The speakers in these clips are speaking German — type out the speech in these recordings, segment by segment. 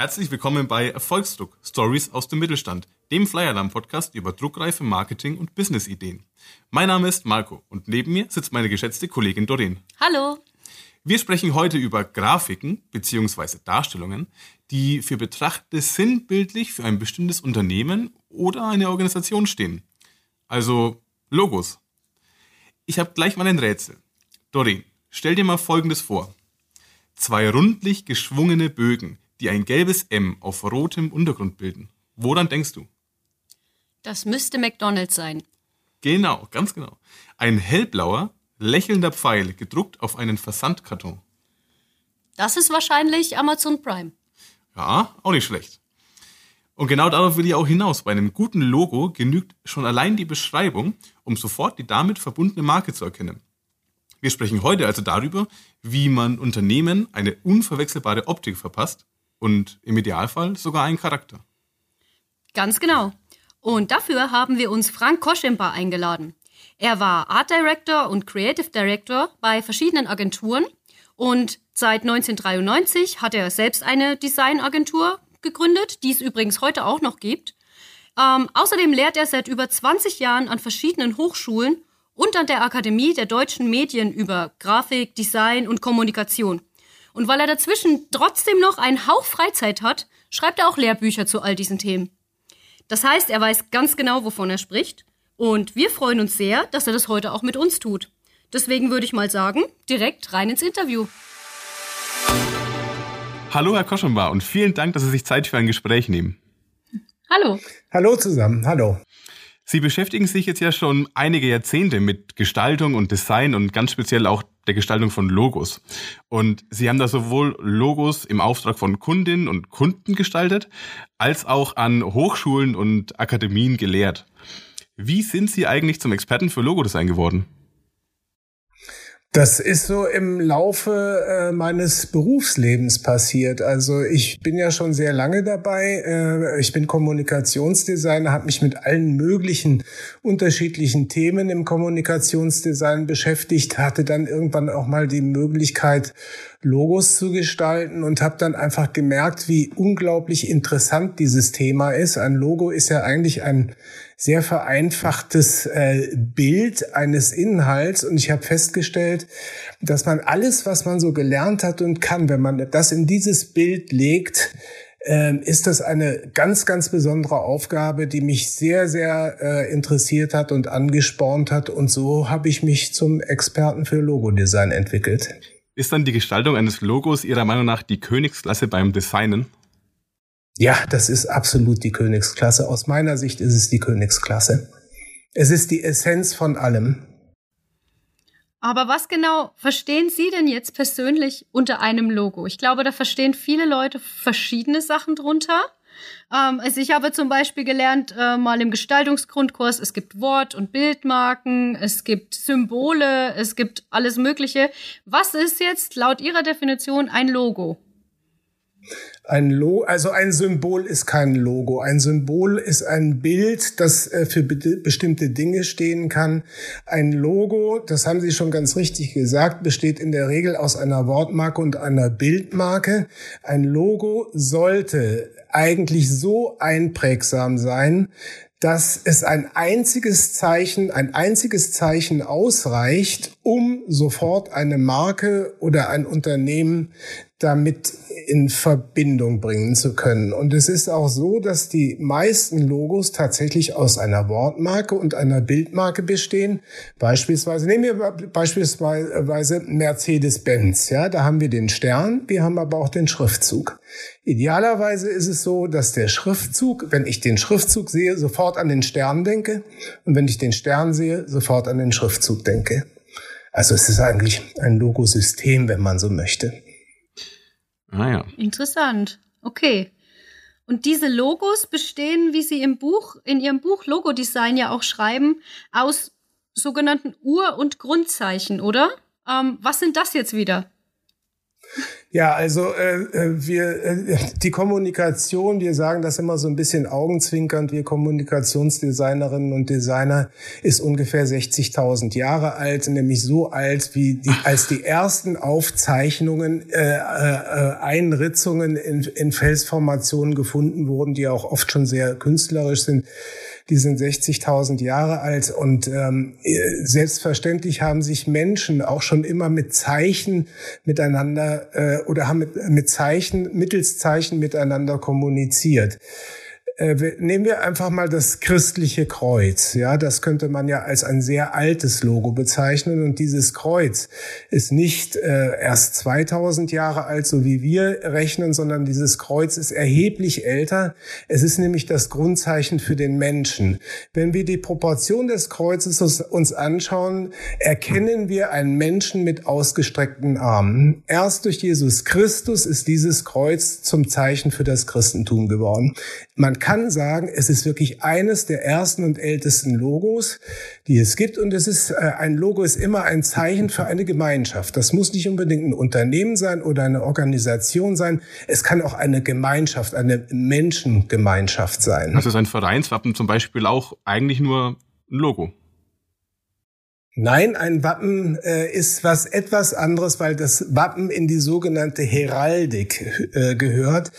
Herzlich willkommen bei Erfolgsdruck, Stories aus dem Mittelstand, dem Flyalarm-Podcast über druckreife Marketing- und Business-Ideen. Mein Name ist Marco und neben mir sitzt meine geschätzte Kollegin Doreen. Hallo. Wir sprechen heute über Grafiken bzw. Darstellungen, die für Betrachtende sinnbildlich für ein bestimmtes Unternehmen oder eine Organisation stehen. Also Logos. Ich habe gleich mal ein Rätsel. Doreen, stell dir mal Folgendes vor. Zwei rundlich geschwungene Bögen, die ein gelbes M auf rotem Untergrund bilden. Woran denkst du? Das müsste McDonald's sein. Genau, ganz genau. Ein hellblauer, lächelnder Pfeil gedruckt auf einen Versandkarton. Das ist wahrscheinlich Amazon Prime. Ja, auch nicht schlecht. Und genau darauf will ich auch hinaus. Bei einem guten Logo genügt schon allein die Beschreibung, um sofort die damit verbundene Marke zu erkennen. Wir sprechen heute also darüber, wie man Unternehmen eine unverwechselbare Optik verpasst und im Idealfall sogar einen Charakter. Ganz genau. Und dafür haben wir uns Frank Koschemper eingeladen. Er war Art Director und Creative Director bei verschiedenen Agenturen und seit 1993 hat er selbst eine Designagentur gegründet, die es übrigens heute auch noch gibt. Ähm, außerdem lehrt er seit über 20 Jahren an verschiedenen Hochschulen und an der Akademie der deutschen Medien über Grafik, Design und Kommunikation. Und weil er dazwischen trotzdem noch einen Hauch Freizeit hat, schreibt er auch Lehrbücher zu all diesen Themen. Das heißt, er weiß ganz genau, wovon er spricht. Und wir freuen uns sehr, dass er das heute auch mit uns tut. Deswegen würde ich mal sagen, direkt rein ins Interview. Hallo, Herr Koschenbar, und vielen Dank, dass Sie sich Zeit für ein Gespräch nehmen. Hallo. Hallo zusammen, hallo. Sie beschäftigen sich jetzt ja schon einige Jahrzehnte mit Gestaltung und Design und ganz speziell auch der Gestaltung von Logos. Und Sie haben da sowohl Logos im Auftrag von Kundinnen und Kunden gestaltet, als auch an Hochschulen und Akademien gelehrt. Wie sind Sie eigentlich zum Experten für Logodesign geworden? Das ist so im Laufe äh, meines Berufslebens passiert. Also ich bin ja schon sehr lange dabei. Äh, ich bin Kommunikationsdesigner, habe mich mit allen möglichen unterschiedlichen Themen im Kommunikationsdesign beschäftigt, hatte dann irgendwann auch mal die Möglichkeit, Logos zu gestalten und habe dann einfach gemerkt, wie unglaublich interessant dieses Thema ist. Ein Logo ist ja eigentlich ein sehr vereinfachtes äh, Bild eines Inhalts und ich habe festgestellt, dass man alles, was man so gelernt hat und kann, wenn man das in dieses Bild legt, äh, ist das eine ganz, ganz besondere Aufgabe, die mich sehr, sehr äh, interessiert hat und angespornt hat. Und so habe ich mich zum Experten für Logodesign entwickelt. Ist dann die Gestaltung eines Logos Ihrer Meinung nach die Königsklasse beim Designen? Ja, das ist absolut die Königsklasse. Aus meiner Sicht ist es die Königsklasse. Es ist die Essenz von allem. Aber was genau verstehen Sie denn jetzt persönlich unter einem Logo? Ich glaube, da verstehen viele Leute verschiedene Sachen drunter. Ähm, also ich habe zum Beispiel gelernt, äh, mal im Gestaltungsgrundkurs, es gibt Wort- und Bildmarken, es gibt Symbole, es gibt alles Mögliche. Was ist jetzt laut Ihrer Definition ein Logo? Ein Lo also ein Symbol ist kein Logo. Ein Symbol ist ein Bild, das äh, für be bestimmte Dinge stehen kann. Ein Logo, das haben Sie schon ganz richtig gesagt, besteht in der Regel aus einer Wortmarke und einer Bildmarke. Ein Logo sollte eigentlich so einprägsam sein, dass es ein einziges Zeichen, ein einziges Zeichen ausreicht, um sofort eine Marke oder ein Unternehmen damit in Verbindung bringen zu können. Und es ist auch so, dass die meisten Logos tatsächlich aus einer Wortmarke und einer Bildmarke bestehen. Beispielsweise, nehmen wir beispielsweise Mercedes-Benz. Ja, da haben wir den Stern, wir haben aber auch den Schriftzug. Idealerweise ist es so, dass der Schriftzug, wenn ich den Schriftzug sehe, sofort an den Stern denke und wenn ich den Stern sehe, sofort an den Schriftzug denke. Also es ist eigentlich ein Logosystem, wenn man so möchte. Ah ja. Interessant. Okay. Und diese Logos bestehen, wie Sie im Buch, in Ihrem Buch Logodesign ja auch schreiben, aus sogenannten Ur- und Grundzeichen, oder? Ähm, was sind das jetzt wieder? Ja, also äh, äh, wir äh, die Kommunikation, wir sagen das immer so ein bisschen augenzwinkernd, wir Kommunikationsdesignerinnen und Designer ist ungefähr 60.000 Jahre alt, nämlich so alt wie die, als die ersten Aufzeichnungen, äh, äh, Einritzungen in, in Felsformationen gefunden wurden, die auch oft schon sehr künstlerisch sind die sind 60.000 Jahre alt und ähm, selbstverständlich haben sich Menschen auch schon immer mit Zeichen miteinander äh, oder haben mit, mit Zeichen, mittels Zeichen miteinander kommuniziert. Äh, nehmen wir einfach mal das christliche Kreuz. Ja, das könnte man ja als ein sehr altes Logo bezeichnen. Und dieses Kreuz ist nicht äh, erst 2000 Jahre alt, so wie wir rechnen, sondern dieses Kreuz ist erheblich älter. Es ist nämlich das Grundzeichen für den Menschen. Wenn wir die Proportion des Kreuzes uns anschauen, erkennen wir einen Menschen mit ausgestreckten Armen. Erst durch Jesus Christus ist dieses Kreuz zum Zeichen für das Christentum geworden. Man kann sagen, es ist wirklich eines der ersten und ältesten Logos, die es gibt. Und es ist, äh, ein Logo ist immer ein Zeichen für eine Gemeinschaft. Das muss nicht unbedingt ein Unternehmen sein oder eine Organisation sein. Es kann auch eine Gemeinschaft, eine Menschengemeinschaft sein. Also ist ein Vereinswappen zum Beispiel auch eigentlich nur ein Logo. Nein, ein Wappen äh, ist was etwas anderes, weil das Wappen in die sogenannte Heraldik äh, gehört.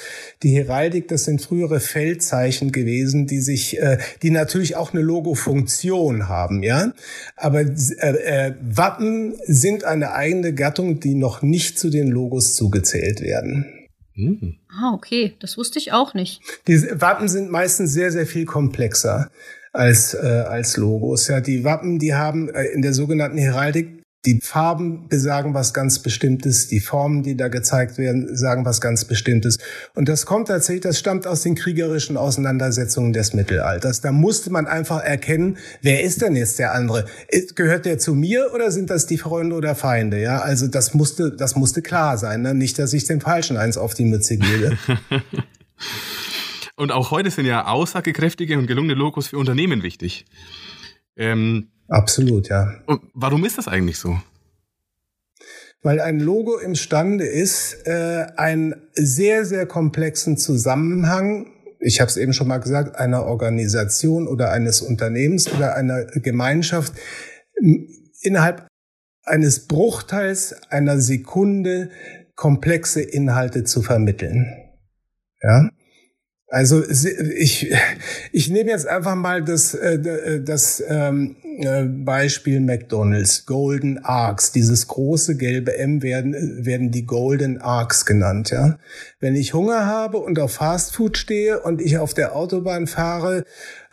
Die Heraldik, das sind frühere Feldzeichen gewesen, die sich, äh, die natürlich auch eine Logofunktion haben, ja. Aber äh, äh, Wappen sind eine eigene Gattung, die noch nicht zu den Logos zugezählt werden. Mhm. Ah, okay, das wusste ich auch nicht. Die Wappen sind meistens sehr, sehr viel komplexer als, äh, als Logos. Ja, die Wappen, die haben äh, in der sogenannten Heraldik die Farben besagen was ganz Bestimmtes, die Formen, die da gezeigt werden, sagen was ganz Bestimmtes. Und das kommt tatsächlich, das stammt aus den kriegerischen Auseinandersetzungen des Mittelalters. Da musste man einfach erkennen, wer ist denn jetzt der andere? Gehört der zu mir oder sind das die Freunde oder Feinde? Ja, also das musste, das musste klar sein, ne? nicht, dass ich dem Falschen eins auf die Mütze gebe. Und auch heute sind ja aussagekräftige und gelungene Logos für Unternehmen wichtig. Ähm, Absolut, ja. Und warum ist das eigentlich so? Weil ein Logo imstande ist, äh, einen sehr, sehr komplexen Zusammenhang, ich habe es eben schon mal gesagt, einer Organisation oder eines Unternehmens oder einer Gemeinschaft innerhalb eines Bruchteils einer Sekunde komplexe Inhalte zu vermitteln. Ja? Also ich, ich nehme jetzt einfach mal das, äh, äh, das ähm, äh, Beispiel McDonald's, Golden Arcs. Dieses große gelbe M werden, werden die Golden Arcs genannt. Ja? Wenn ich Hunger habe und auf Fastfood stehe und ich auf der Autobahn fahre,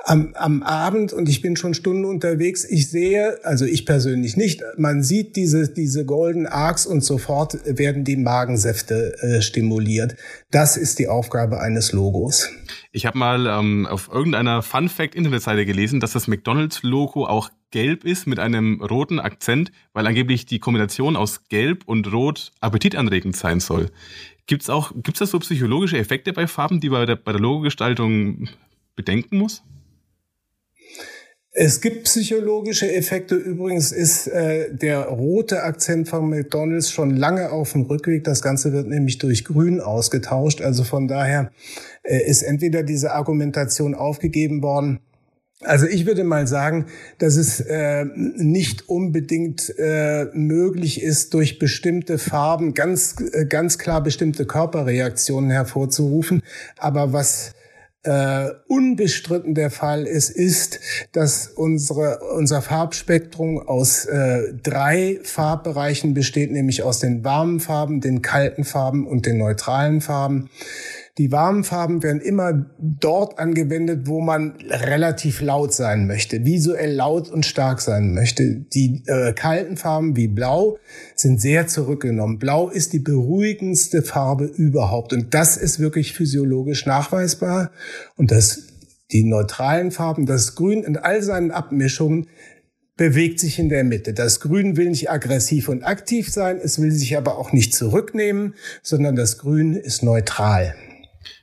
am, am Abend und ich bin schon Stunden unterwegs. Ich sehe, also ich persönlich nicht, man sieht diese, diese Golden Arcs und sofort werden die Magensäfte äh, stimuliert. Das ist die Aufgabe eines Logos. Ich habe mal ähm, auf irgendeiner Fun Fact Internetseite gelesen, dass das McDonald's Logo auch gelb ist mit einem roten Akzent, weil angeblich die Kombination aus gelb und rot appetitanregend sein soll. Gibt's auch gibt's da so psychologische Effekte bei Farben, die man bei der, bei der Logogestaltung bedenken muss? Es gibt psychologische Effekte. Übrigens ist äh, der rote Akzent von McDonald's schon lange auf dem Rückweg. Das Ganze wird nämlich durch Grün ausgetauscht. Also von daher äh, ist entweder diese Argumentation aufgegeben worden. Also ich würde mal sagen, dass es äh, nicht unbedingt äh, möglich ist, durch bestimmte Farben ganz, äh, ganz klar bestimmte Körperreaktionen hervorzurufen. Aber was äh, unbestritten der Fall ist, ist, dass unsere, unser Farbspektrum aus äh, drei Farbbereichen besteht, nämlich aus den warmen Farben, den kalten Farben und den neutralen Farben. Die warmen Farben werden immer dort angewendet, wo man relativ laut sein möchte, visuell laut und stark sein möchte. Die äh, kalten Farben wie Blau sind sehr zurückgenommen. Blau ist die beruhigendste Farbe überhaupt und das ist wirklich physiologisch nachweisbar. Und das, die neutralen Farben, das Grün in all seinen Abmischungen bewegt sich in der Mitte. Das Grün will nicht aggressiv und aktiv sein, es will sich aber auch nicht zurücknehmen, sondern das Grün ist neutral.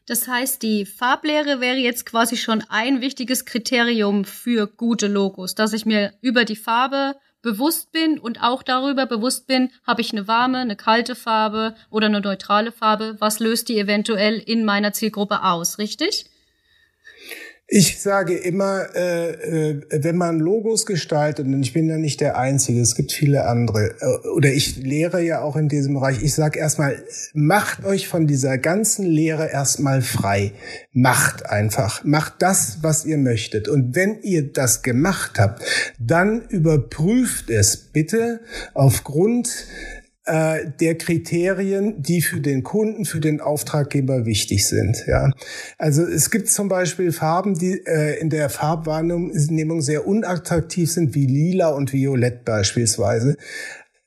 Das heißt, die Farblehre wäre jetzt quasi schon ein wichtiges Kriterium für gute Logos, dass ich mir über die Farbe bewusst bin und auch darüber bewusst bin, habe ich eine warme, eine kalte Farbe oder eine neutrale Farbe, was löst die eventuell in meiner Zielgruppe aus, richtig? Ich sage immer, äh, äh, wenn man Logos gestaltet, und ich bin ja nicht der Einzige, es gibt viele andere, äh, oder ich lehre ja auch in diesem Bereich, ich sage erstmal, macht euch von dieser ganzen Lehre erstmal frei. Macht einfach, macht das, was ihr möchtet. Und wenn ihr das gemacht habt, dann überprüft es bitte aufgrund äh, der Kriterien, die für den Kunden, für den Auftraggeber wichtig sind. Ja, also es gibt zum Beispiel Farben, die äh, in der Farbwahrnehmung sehr unattraktiv sind, wie Lila und Violett beispielsweise.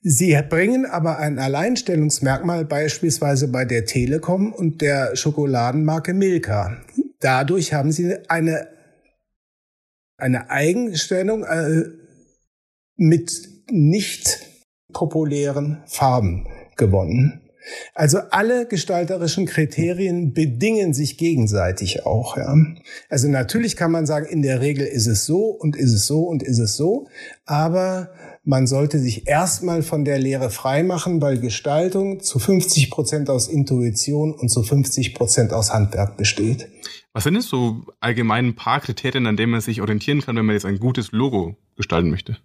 Sie bringen aber ein Alleinstellungsmerkmal beispielsweise bei der Telekom und der Schokoladenmarke Milka. Dadurch haben sie eine, eine Eigenstellung äh, mit nicht populären Farben gewonnen. Also alle gestalterischen Kriterien bedingen sich gegenseitig auch. Ja. Also natürlich kann man sagen, in der Regel ist es so und ist es so und ist es so, aber man sollte sich erstmal von der Lehre freimachen, weil Gestaltung zu 50 Prozent aus Intuition und zu 50 Prozent aus Handwerk besteht. Was sind jetzt so allgemein ein paar Kriterien, an denen man sich orientieren kann, wenn man jetzt ein gutes Logo gestalten möchte?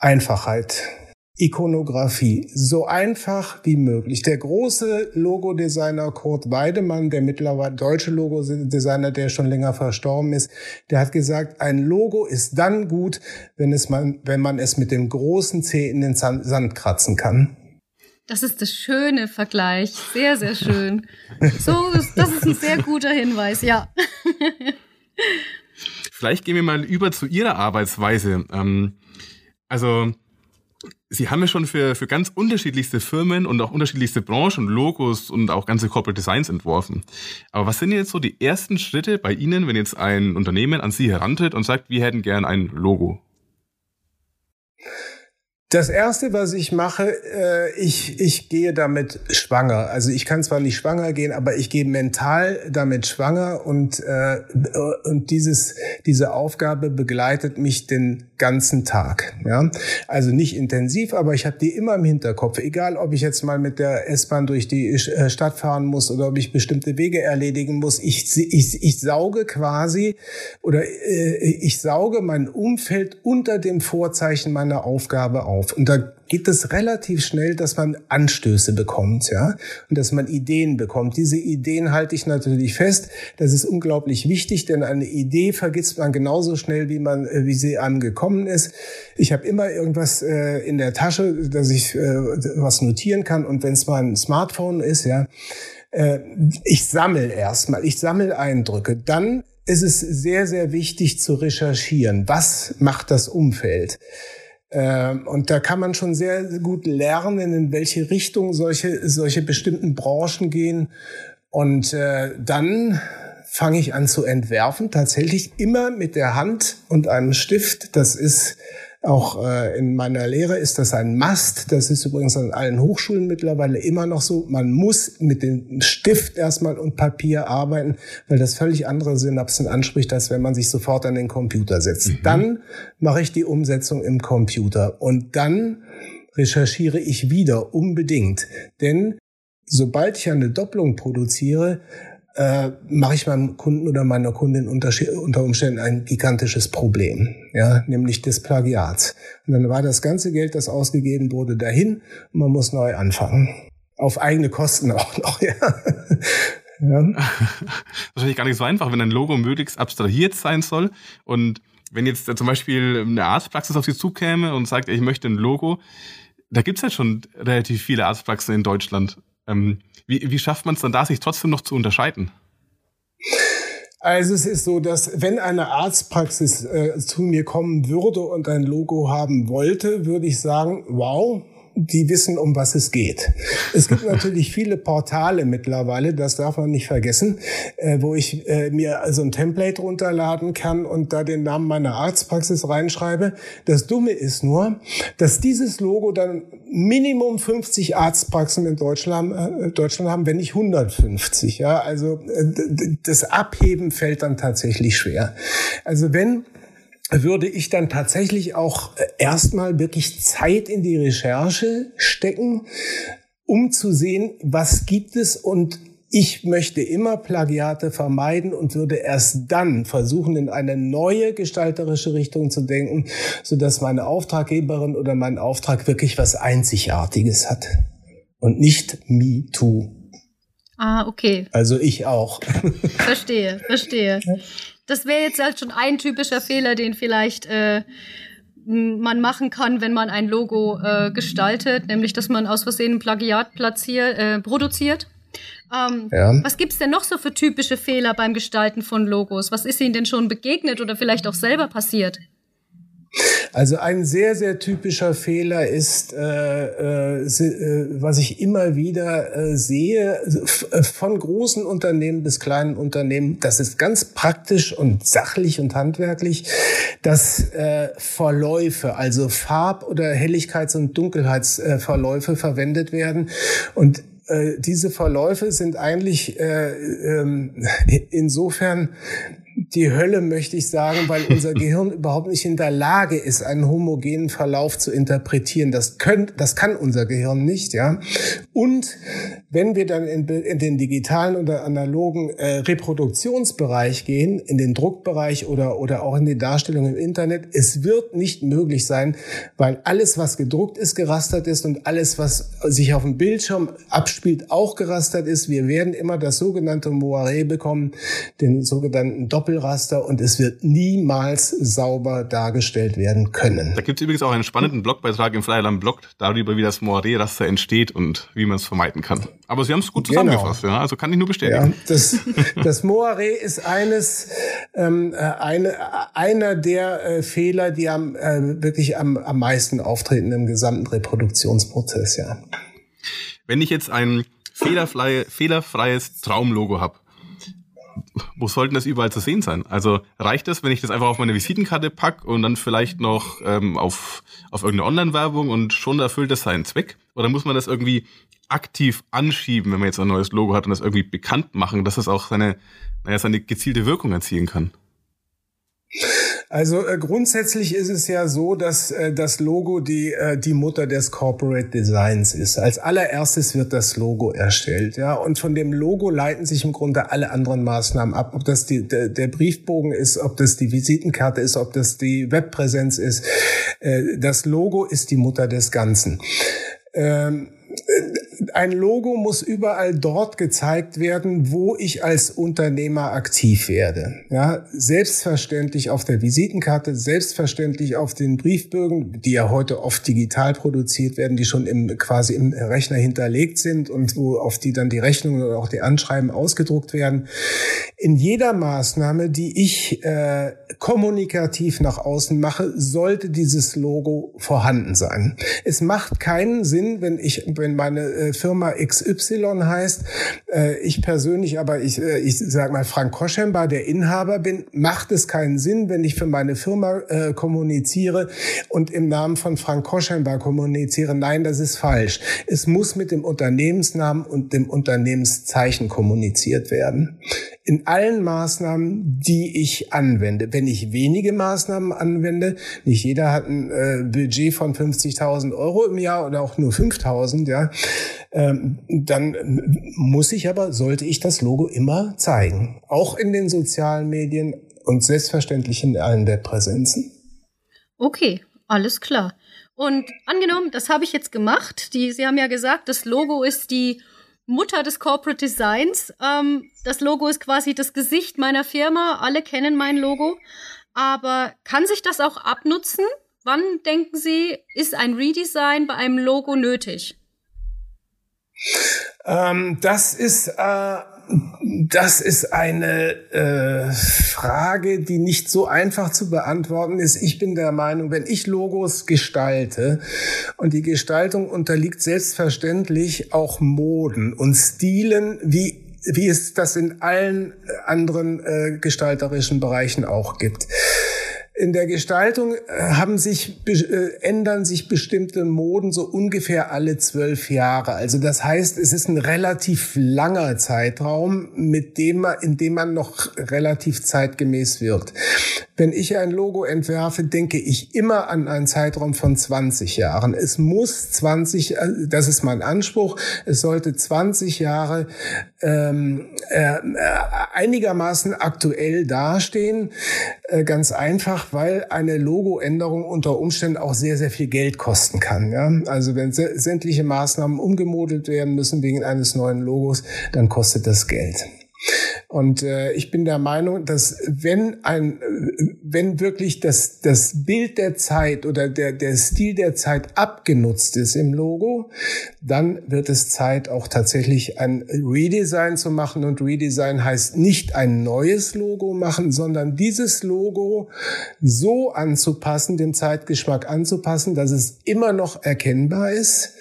Einfachheit. Ikonografie. So einfach wie möglich. Der große Logodesigner Kurt Weidemann, der mittlerweile deutsche Logodesigner, der schon länger verstorben ist, der hat gesagt, ein Logo ist dann gut, wenn, es man, wenn man es mit dem großen C in den Sand kratzen kann. Das ist das schöne Vergleich. Sehr, sehr schön. So, das ist ein sehr guter Hinweis, ja. Vielleicht gehen wir mal über zu Ihrer Arbeitsweise. Ähm also, Sie haben ja schon für, für ganz unterschiedlichste Firmen und auch unterschiedlichste Branchen, Logos und auch ganze Corporate Designs entworfen. Aber was sind jetzt so die ersten Schritte bei Ihnen, wenn jetzt ein Unternehmen an Sie herantritt und sagt, wir hätten gern ein Logo? Das erste, was ich mache, äh, ich, ich gehe damit schwanger. Also ich kann zwar nicht schwanger gehen, aber ich gehe mental damit schwanger und, äh, und dieses, diese Aufgabe begleitet mich den ganzen Tag. Ja? Also nicht intensiv, aber ich habe die immer im Hinterkopf. Egal, ob ich jetzt mal mit der S-Bahn durch die äh, Stadt fahren muss oder ob ich bestimmte Wege erledigen muss. Ich, ich, ich sauge quasi oder äh, ich sauge mein Umfeld unter dem Vorzeichen meiner Aufgabe auf auf. Und da geht es relativ schnell, dass man Anstöße bekommt, ja, und dass man Ideen bekommt. Diese Ideen halte ich natürlich fest. Das ist unglaublich wichtig, denn eine Idee vergisst man genauso schnell, wie man, äh, wie sie einem gekommen ist. Ich habe immer irgendwas äh, in der Tasche, dass ich äh, was notieren kann. Und wenn es mal ein Smartphone ist, ja, äh, ich sammle erstmal, ich sammle Eindrücke. Dann ist es sehr, sehr wichtig zu recherchieren. Was macht das Umfeld? Ähm, und da kann man schon sehr gut lernen, in welche Richtung solche, solche bestimmten Branchen gehen. Und äh, dann fange ich an zu entwerfen, tatsächlich immer mit der Hand und einem Stift. Das ist auch äh, in meiner Lehre ist das ein Must. Das ist übrigens an allen Hochschulen mittlerweile immer noch so. Man muss mit dem Stift erstmal und Papier arbeiten, weil das völlig andere Synapsen anspricht, als wenn man sich sofort an den Computer setzt. Mhm. Dann mache ich die Umsetzung im Computer und dann recherchiere ich wieder unbedingt. Denn sobald ich eine Doppelung produziere, äh, mache ich meinem Kunden oder meiner Kundin unter, Umständen ein gigantisches Problem, ja, nämlich des Plagiats. Und dann war das ganze Geld, das ausgegeben wurde, dahin und man muss neu anfangen. Auf eigene Kosten auch noch, ja. ja. Wahrscheinlich gar nicht so einfach, wenn ein Logo möglichst abstrahiert sein soll und wenn jetzt zum Beispiel eine Arztpraxis auf Sie zukäme und sagt, ich möchte ein Logo, da gibt's halt schon relativ viele Arztpraxen in Deutschland. Ähm, wie, wie schafft man es dann da, sich trotzdem noch zu unterscheiden? Also es ist so, dass wenn eine Arztpraxis äh, zu mir kommen würde und ein Logo haben wollte, würde ich sagen, wow, die wissen, um was es geht. Es gibt natürlich viele Portale mittlerweile, das darf man nicht vergessen, äh, wo ich äh, mir also ein Template runterladen kann und da den Namen meiner Arztpraxis reinschreibe. Das Dumme ist nur, dass dieses Logo dann Minimum 50 Arztpraxen in Deutschland, äh, Deutschland haben, wenn nicht 150. Ja, also das Abheben fällt dann tatsächlich schwer. Also wenn würde ich dann tatsächlich auch äh, erstmal wirklich Zeit in die Recherche stecken, um zu sehen, was gibt es und ich möchte immer Plagiate vermeiden und würde erst dann versuchen, in eine neue gestalterische Richtung zu denken, so dass meine Auftraggeberin oder mein Auftrag wirklich was Einzigartiges hat und nicht me too. Ah, okay. Also ich auch. Verstehe, verstehe. Das wäre jetzt halt schon ein typischer Fehler, den vielleicht äh, man machen kann, wenn man ein Logo äh, gestaltet, nämlich dass man aus Versehen ein Plagiat platziert, äh, produziert. Ähm, ja. Was gibt's denn noch so für typische Fehler beim Gestalten von Logos? Was ist Ihnen denn schon begegnet oder vielleicht auch selber passiert? Also ein sehr, sehr typischer Fehler ist, äh, äh, äh was ich immer wieder äh, sehe, äh, von großen Unternehmen bis kleinen Unternehmen, das ist ganz praktisch und sachlich und handwerklich, dass äh, Verläufe, also Farb- oder Helligkeits- und Dunkelheitsverläufe verwendet werden. Und diese Verläufe sind eigentlich äh, ähm, insofern die Hölle, möchte ich sagen, weil unser Gehirn überhaupt nicht in der Lage ist, einen homogenen Verlauf zu interpretieren. Das, könnt, das kann unser Gehirn nicht, ja. Und wenn wir dann in, in den digitalen oder analogen äh, Reproduktionsbereich gehen, in den Druckbereich oder, oder auch in die Darstellung im Internet, es wird nicht möglich sein, weil alles, was gedruckt ist, gerastert ist und alles, was sich auf dem Bildschirm abspielt, auch gerastert ist. Wir werden immer das sogenannte Moiré bekommen, den sogenannten Doppelraster und es wird niemals sauber dargestellt werden können. Da gibt es übrigens auch einen spannenden Blogbeitrag im Freiland Blog darüber, wie das Moiré-Raster entsteht und wie man es vermeiden kann. Aber Sie haben es gut genau. zusammengefasst, genau. ja? also kann ich nur bestätigen. Ja, das, das Moiré ist eines, ähm, äh, eine, einer der äh, Fehler, die am, äh, wirklich am, am meisten auftreten im gesamten Reproduktionsprozess. Ja. Wenn ich jetzt ein fehlerfreie, fehlerfreies Traumlogo habe, wo sollten das überall zu sehen sein? Also reicht das, wenn ich das einfach auf meine Visitenkarte pack und dann vielleicht noch ähm, auf, auf irgendeine Online-Werbung und schon erfüllt das seinen Zweck? Oder muss man das irgendwie aktiv anschieben, wenn man jetzt ein neues Logo hat und das irgendwie bekannt machen, dass es auch seine, naja, seine gezielte Wirkung erzielen kann? Also äh, grundsätzlich ist es ja so, dass äh, das Logo die, äh, die Mutter des Corporate Designs ist. Als allererstes wird das Logo erstellt, ja, und von dem Logo leiten sich im Grunde alle anderen Maßnahmen ab, ob das die, der, der Briefbogen ist, ob das die Visitenkarte ist, ob das die Webpräsenz ist. Äh, das Logo ist die Mutter des Ganzen. Ähm, ein Logo muss überall dort gezeigt werden, wo ich als Unternehmer aktiv werde. Ja, selbstverständlich auf der Visitenkarte, selbstverständlich auf den Briefbögen, die ja heute oft digital produziert werden, die schon im, quasi im Rechner hinterlegt sind und wo auf die dann die Rechnungen oder auch die Anschreiben ausgedruckt werden. In jeder Maßnahme, die ich äh, kommunikativ nach außen mache, sollte dieses Logo vorhanden sein. Es macht keinen Sinn, wenn ich, wenn meine äh, Firma XY heißt, äh, ich persönlich aber, ich, äh, ich sag mal, Frank Koschembar, der Inhaber bin, macht es keinen Sinn, wenn ich für meine Firma kommuniziere und im Namen von Frank Koschembar kommuniziere. Nein, das ist falsch. Es muss mit dem Unternehmensnamen und dem Unternehmenszeichen kommuniziert werden in allen Maßnahmen, die ich anwende. Wenn ich wenige Maßnahmen anwende, nicht jeder hat ein Budget von 50.000 Euro im Jahr oder auch nur 5.000, ja, ähm, dann muss ich aber, sollte ich das Logo immer zeigen. Auch in den sozialen Medien und selbstverständlich in allen Webpräsenzen. Okay, alles klar. Und angenommen, das habe ich jetzt gemacht. Die, Sie haben ja gesagt, das Logo ist die Mutter des Corporate Designs. Ähm, das Logo ist quasi das Gesicht meiner Firma. Alle kennen mein Logo. Aber kann sich das auch abnutzen? Wann denken Sie, ist ein Redesign bei einem Logo nötig? Ähm, das ist äh, das ist eine äh, Frage, die nicht so einfach zu beantworten ist. Ich bin der Meinung, wenn ich Logos gestalte und die Gestaltung unterliegt selbstverständlich auch Moden und Stilen, wie wie es das in allen anderen äh, gestalterischen Bereichen auch gibt in der Gestaltung äh, haben sich, äh, ändern sich bestimmte Moden so ungefähr alle zwölf Jahre. Also das heißt, es ist ein relativ langer Zeitraum, mit dem man, in dem man noch relativ zeitgemäß wirkt. Wenn ich ein Logo entwerfe, denke ich immer an einen Zeitraum von 20 Jahren. Es muss 20, äh, das ist mein Anspruch, es sollte 20 Jahre ähm, äh, einigermaßen aktuell dastehen. Äh, ganz einfach, weil eine Logoänderung unter Umständen auch sehr, sehr viel Geld kosten kann. Ja? Also wenn sämtliche Maßnahmen umgemodelt werden müssen wegen eines neuen Logos, dann kostet das Geld. Und äh, ich bin der Meinung, dass wenn ein, wenn wirklich das, das Bild der Zeit oder der, der Stil der Zeit abgenutzt ist im Logo, dann wird es Zeit, auch tatsächlich ein Redesign zu machen. Und Redesign heißt nicht ein neues Logo machen, sondern dieses Logo so anzupassen, dem Zeitgeschmack anzupassen, dass es immer noch erkennbar ist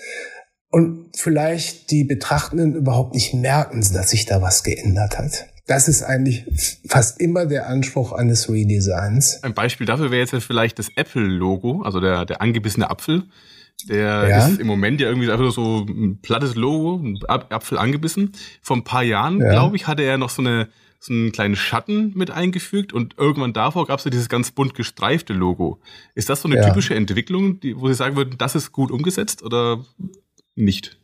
und vielleicht die Betrachtenden überhaupt nicht merken, dass sich da was geändert hat. Das ist eigentlich fast immer der Anspruch eines Redesigns. Ein Beispiel dafür wäre jetzt vielleicht das Apple-Logo, also der, der angebissene Apfel. Der ja. ist im Moment ja irgendwie einfach so ein plattes Logo, ein Apfel angebissen. Vor ein paar Jahren, ja. glaube ich, hatte er noch so eine so einen kleinen Schatten mit eingefügt und irgendwann davor gab es ja dieses ganz bunt gestreifte Logo. Ist das so eine ja. typische Entwicklung, die, wo Sie sagen würden, das ist gut umgesetzt oder nicht?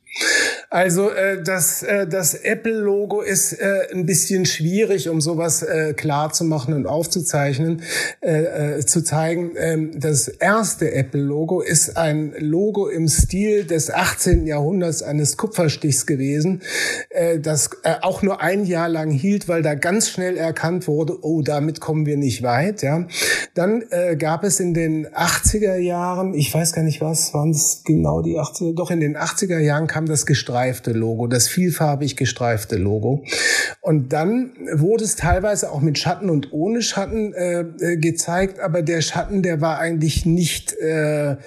Also äh, das, äh, das Apple-Logo ist äh, ein bisschen schwierig, um sowas äh, klar zu machen und aufzuzeichnen, äh, äh, zu zeigen. Ähm, das erste Apple-Logo ist ein Logo im Stil des 18. Jahrhunderts eines Kupferstichs gewesen, äh, das äh, auch nur ein Jahr lang hielt, weil da ganz schnell erkannt wurde, oh, damit kommen wir nicht weit. Ja, dann äh, gab es in den 80er Jahren, ich weiß gar nicht was, waren es genau die 80er, doch in den 80er Jahren kam das Gestreifte gestreifte Logo, das vielfarbig gestreifte Logo. Und dann wurde es teilweise auch mit Schatten und ohne Schatten äh, äh, gezeigt, aber der Schatten, der war eigentlich nicht äh, äh,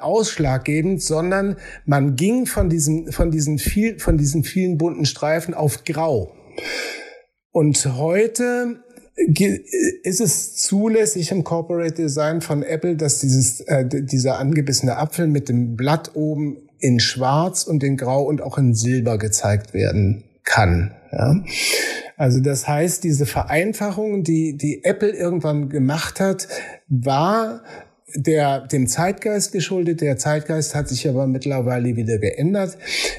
ausschlaggebend, sondern man ging von diesen, von diesen viel, von diesen vielen bunten Streifen auf Grau. Und heute ist es zulässig im Corporate Design von Apple, dass dieses, äh, dieser angebissene Apfel mit dem Blatt oben in Schwarz und in Grau und auch in Silber gezeigt werden kann. Ja? Also das heißt, diese Vereinfachung, die, die Apple irgendwann gemacht hat, war der, dem Zeitgeist geschuldet. Der Zeitgeist hat sich aber mittlerweile wieder geändert,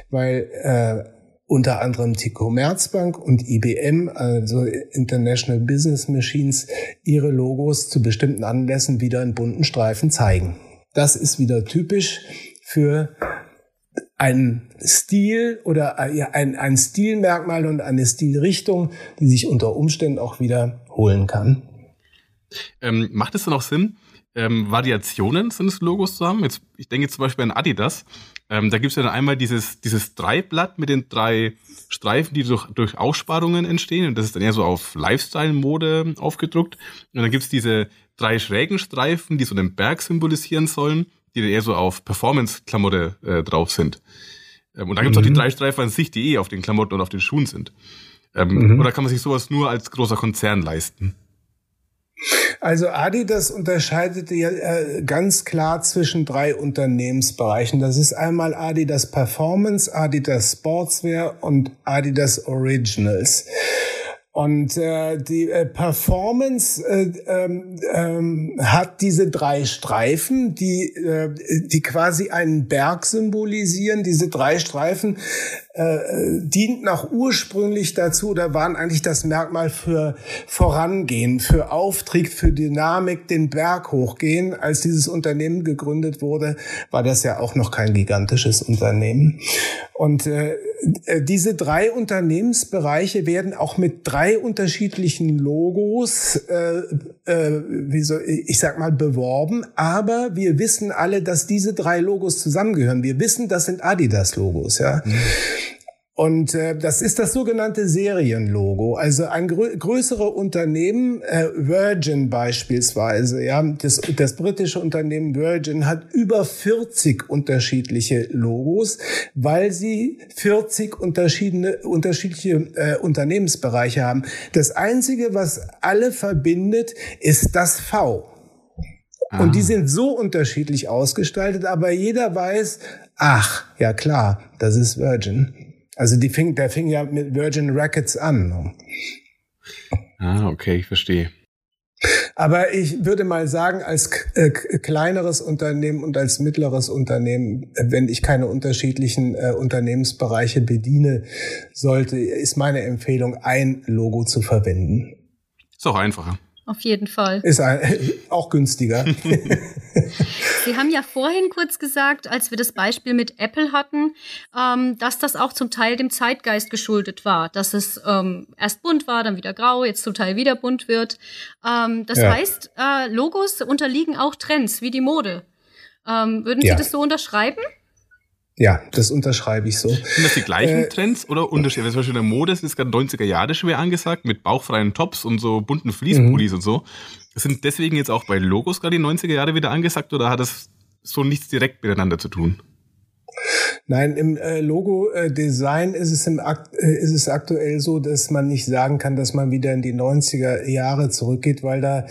weil äh, unter anderem die Commerzbank und IBM, also International Business Machines, ihre Logos zu bestimmten Anlässen wieder in bunten Streifen zeigen. Das ist wieder typisch für ein Stil oder äh, ein, ein Stilmerkmal und eine Stilrichtung, die sich unter Umständen auch wiederholen kann. Ähm, macht es dann auch Sinn, ähm, Variationen seines Logos zu haben? Jetzt, ich denke jetzt zum Beispiel an Adidas. Ähm, da gibt es ja dann einmal dieses, dieses Dreiblatt mit den drei Streifen, die durch, durch Aussparungen entstehen. Und das ist dann eher so auf Lifestyle-Mode aufgedruckt. Und dann gibt es diese drei schrägen Streifen, die so den Berg symbolisieren sollen die eher so auf Performance-Klamotte äh, drauf sind. Ähm, und dann gibt's mhm. auch die mhm. drei Streifen an sich, die eh auf den Klamotten und auf den Schuhen sind. Ähm, mhm. Oder kann man sich sowas nur als großer Konzern leisten? Also Adidas unterscheidet ja äh, ganz klar zwischen drei Unternehmensbereichen. Das ist einmal Adidas Performance, Adidas Sportswear und Adidas Originals. Und äh, die äh, Performance äh, ähm, ähm, hat diese drei Streifen, die, äh, die quasi einen Berg symbolisieren. Diese drei Streifen äh, dient nach ursprünglich dazu oder waren eigentlich das Merkmal für Vorangehen, für Auftrieb, für Dynamik, den Berg hochgehen. Als dieses Unternehmen gegründet wurde, war das ja auch noch kein gigantisches Unternehmen. Und äh, diese drei Unternehmensbereiche werden auch mit drei unterschiedlichen Logos, äh, äh, wie so, ich sag mal, beworben. Aber wir wissen alle, dass diese drei Logos zusammengehören. Wir wissen, das sind Adidas-Logos, ja. Mhm. Und äh, das ist das sogenannte Serienlogo. Also ein grö größere Unternehmen, äh, Virgin beispielsweise, ja, das, das britische Unternehmen Virgin hat über 40 unterschiedliche Logos, weil sie 40 unterschiedliche, unterschiedliche äh, Unternehmensbereiche haben. Das Einzige, was alle verbindet, ist das V. Ah. Und die sind so unterschiedlich ausgestaltet, aber jeder weiß, ach, ja klar, das ist Virgin. Also die fing, der fing ja mit Virgin Rackets an. Ah, okay, ich verstehe. Aber ich würde mal sagen, als äh, kleineres Unternehmen und als mittleres Unternehmen, wenn ich keine unterschiedlichen äh, Unternehmensbereiche bediene, sollte, ist meine Empfehlung, ein Logo zu verwenden. Ist auch einfacher. Auf jeden Fall. Ist ein, auch günstiger. Sie haben ja vorhin kurz gesagt, als wir das Beispiel mit Apple hatten, ähm, dass das auch zum Teil dem Zeitgeist geschuldet war. Dass es ähm, erst bunt war, dann wieder grau, jetzt zum Teil wieder bunt wird. Ähm, das ja. heißt, äh, Logos unterliegen auch Trends, wie die Mode. Ähm, würden Sie ja. das so unterschreiben? Ja, das unterschreibe ich so. Sind das die gleichen äh, Trends oder Unterschiede? Zum Beispiel in der Mode ist es gerade 90er Jahre schwer angesagt, mit bauchfreien Tops und so bunten Fließpullis mhm. und so. Sind deswegen jetzt auch bei Logos gerade die 90er Jahre wieder angesagt oder hat das so nichts direkt miteinander zu tun? Nein, im äh, Logo-Design ist es im Akt, äh, ist es aktuell so, dass man nicht sagen kann, dass man wieder in die 90er Jahre zurückgeht, weil da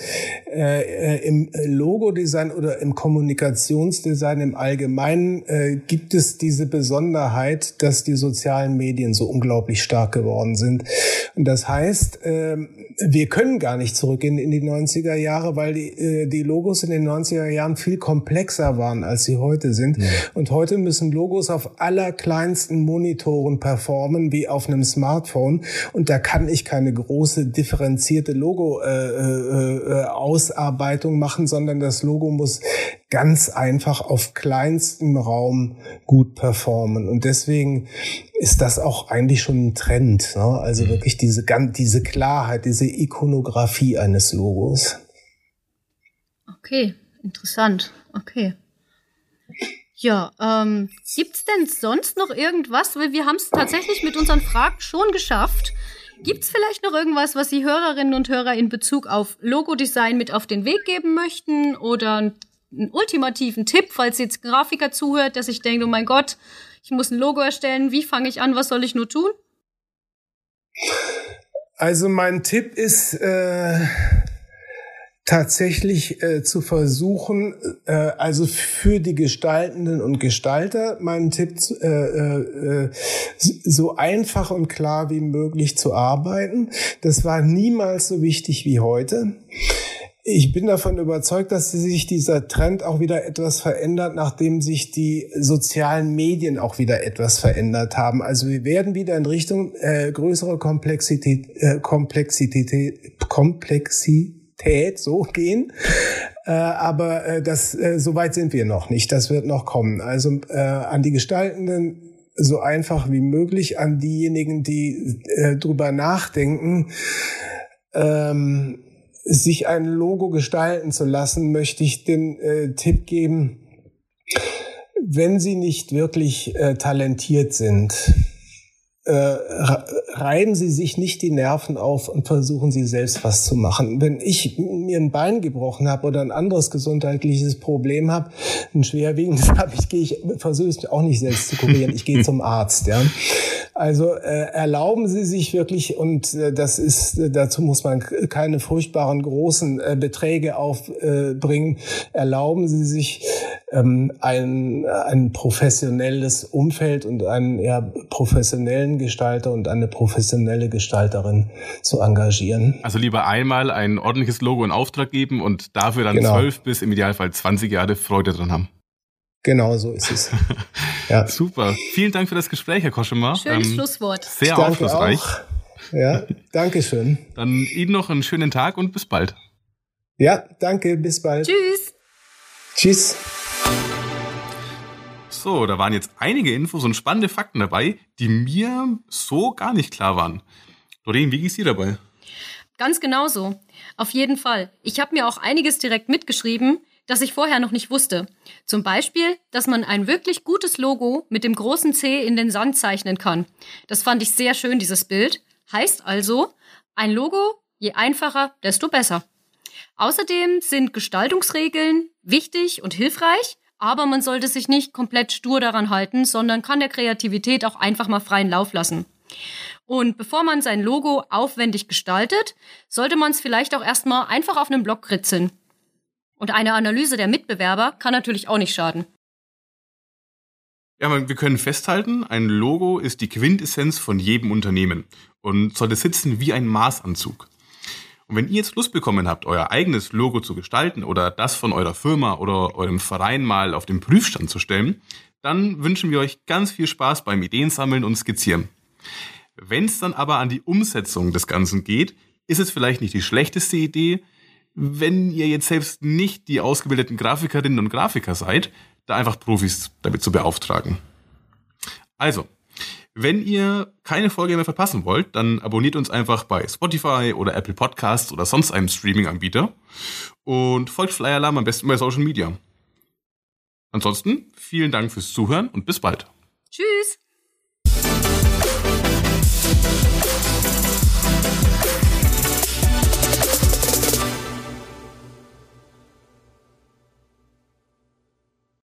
äh, äh im Logo-Design oder im Kommunikationsdesign im Allgemeinen äh, gibt es diese Besonderheit, dass die sozialen Medien so unglaublich stark geworden sind. Und das heißt, äh, wir können gar nicht zurückgehen in die 90er Jahre, weil die, äh, die Logos in den 90er Jahren viel komplexer waren, als sie heute sind. Ja. Und heute müssen Logos auf allerkleinsten Monitoren performen, wie auf einem Smartphone. Und da kann ich keine große differenzierte Logo-Ausarbeitung äh, äh, machen, sondern das Logo muss ganz einfach auf kleinstem Raum gut performen. Und deswegen ist das auch eigentlich schon ein Trend. Ne? Also mhm. wirklich diese, diese Klarheit, diese Ikonografie eines Logos. Okay, interessant. Okay. Ja, ähm, gibt's denn sonst noch irgendwas? Weil wir haben es tatsächlich mit unseren Fragen schon geschafft. Gibt's vielleicht noch irgendwas, was Sie Hörerinnen und Hörer in Bezug auf Logodesign mit auf den Weg geben möchten? Oder einen, einen ultimativen Tipp, falls jetzt Grafiker zuhört, dass ich denke, oh mein Gott, ich muss ein Logo erstellen. Wie fange ich an? Was soll ich nur tun? Also mein Tipp ist, äh, tatsächlich äh, zu versuchen, äh, also für die Gestaltenden und Gestalter meinen Tipp, äh, äh, so einfach und klar wie möglich zu arbeiten. Das war niemals so wichtig wie heute. Ich bin davon überzeugt, dass sich dieser Trend auch wieder etwas verändert, nachdem sich die sozialen Medien auch wieder etwas verändert haben. Also wir werden wieder in Richtung äh, größere Komplexität, äh, Komplexität, Komplexität so gehen. Äh, aber äh, das, äh, so weit sind wir noch nicht. Das wird noch kommen. Also äh, an die Gestaltenden so einfach wie möglich, an diejenigen, die äh, drüber nachdenken, ähm, sich ein Logo gestalten zu lassen, möchte ich den äh, Tipp geben, wenn sie nicht wirklich äh, talentiert sind, äh, reiben Sie sich nicht die Nerven auf und versuchen Sie selbst was zu machen. Wenn ich mir ein Bein gebrochen habe oder ein anderes gesundheitliches Problem habe, ein schwerwiegendes habe ich, gehe ich versuche es auch nicht selbst zu kurieren. Ich gehe zum Arzt. Ja. Also äh, erlauben Sie sich wirklich und äh, das ist äh, dazu muss man keine furchtbaren großen äh, Beträge aufbringen. erlauben Sie sich ähm, ein, ein professionelles Umfeld und einen ja, professionellen Gestalter und eine professionelle Gestalterin zu engagieren. Also lieber einmal ein ordentliches Logo in Auftrag geben und dafür dann genau. zwölf bis im Idealfall 20 Jahre Freude dran haben. Genau so ist es. ja. Super. Vielen Dank für das Gespräch, Herr Koschemer. Schönes ähm, Schlusswort. Sehr aufschlussreich. Auch. Ja, danke schön. Dann Ihnen noch einen schönen Tag und bis bald. Ja, danke, bis bald. Tschüss. Tschüss. So, da waren jetzt einige Infos und spannende Fakten dabei, die mir so gar nicht klar waren. Doreen, wie geht's dir dabei? Ganz genauso. Auf jeden Fall. Ich habe mir auch einiges direkt mitgeschrieben, das ich vorher noch nicht wusste. Zum Beispiel, dass man ein wirklich gutes Logo mit dem großen C in den Sand zeichnen kann. Das fand ich sehr schön, dieses Bild. Heißt also, ein Logo, je einfacher, desto besser. Außerdem sind Gestaltungsregeln wichtig und hilfreich, aber man sollte sich nicht komplett stur daran halten, sondern kann der Kreativität auch einfach mal freien Lauf lassen. Und bevor man sein Logo aufwendig gestaltet, sollte man es vielleicht auch erstmal einfach auf einem Block kritzeln. Und eine Analyse der Mitbewerber kann natürlich auch nicht schaden. Ja, wir können festhalten, ein Logo ist die Quintessenz von jedem Unternehmen und sollte sitzen wie ein Maßanzug. Und wenn ihr jetzt Lust bekommen habt, euer eigenes Logo zu gestalten oder das von eurer Firma oder eurem Verein mal auf den Prüfstand zu stellen, dann wünschen wir euch ganz viel Spaß beim Ideensammeln und Skizzieren. Wenn es dann aber an die Umsetzung des Ganzen geht, ist es vielleicht nicht die schlechteste Idee, wenn ihr jetzt selbst nicht die ausgebildeten Grafikerinnen und Grafiker seid, da einfach Profis damit zu beauftragen. Also, wenn ihr keine Folge mehr verpassen wollt, dann abonniert uns einfach bei Spotify oder Apple Podcasts oder sonst einem Streaming-Anbieter und folgt Flyer Alarm am besten bei Social Media. Ansonsten vielen Dank fürs Zuhören und bis bald. Tschüss!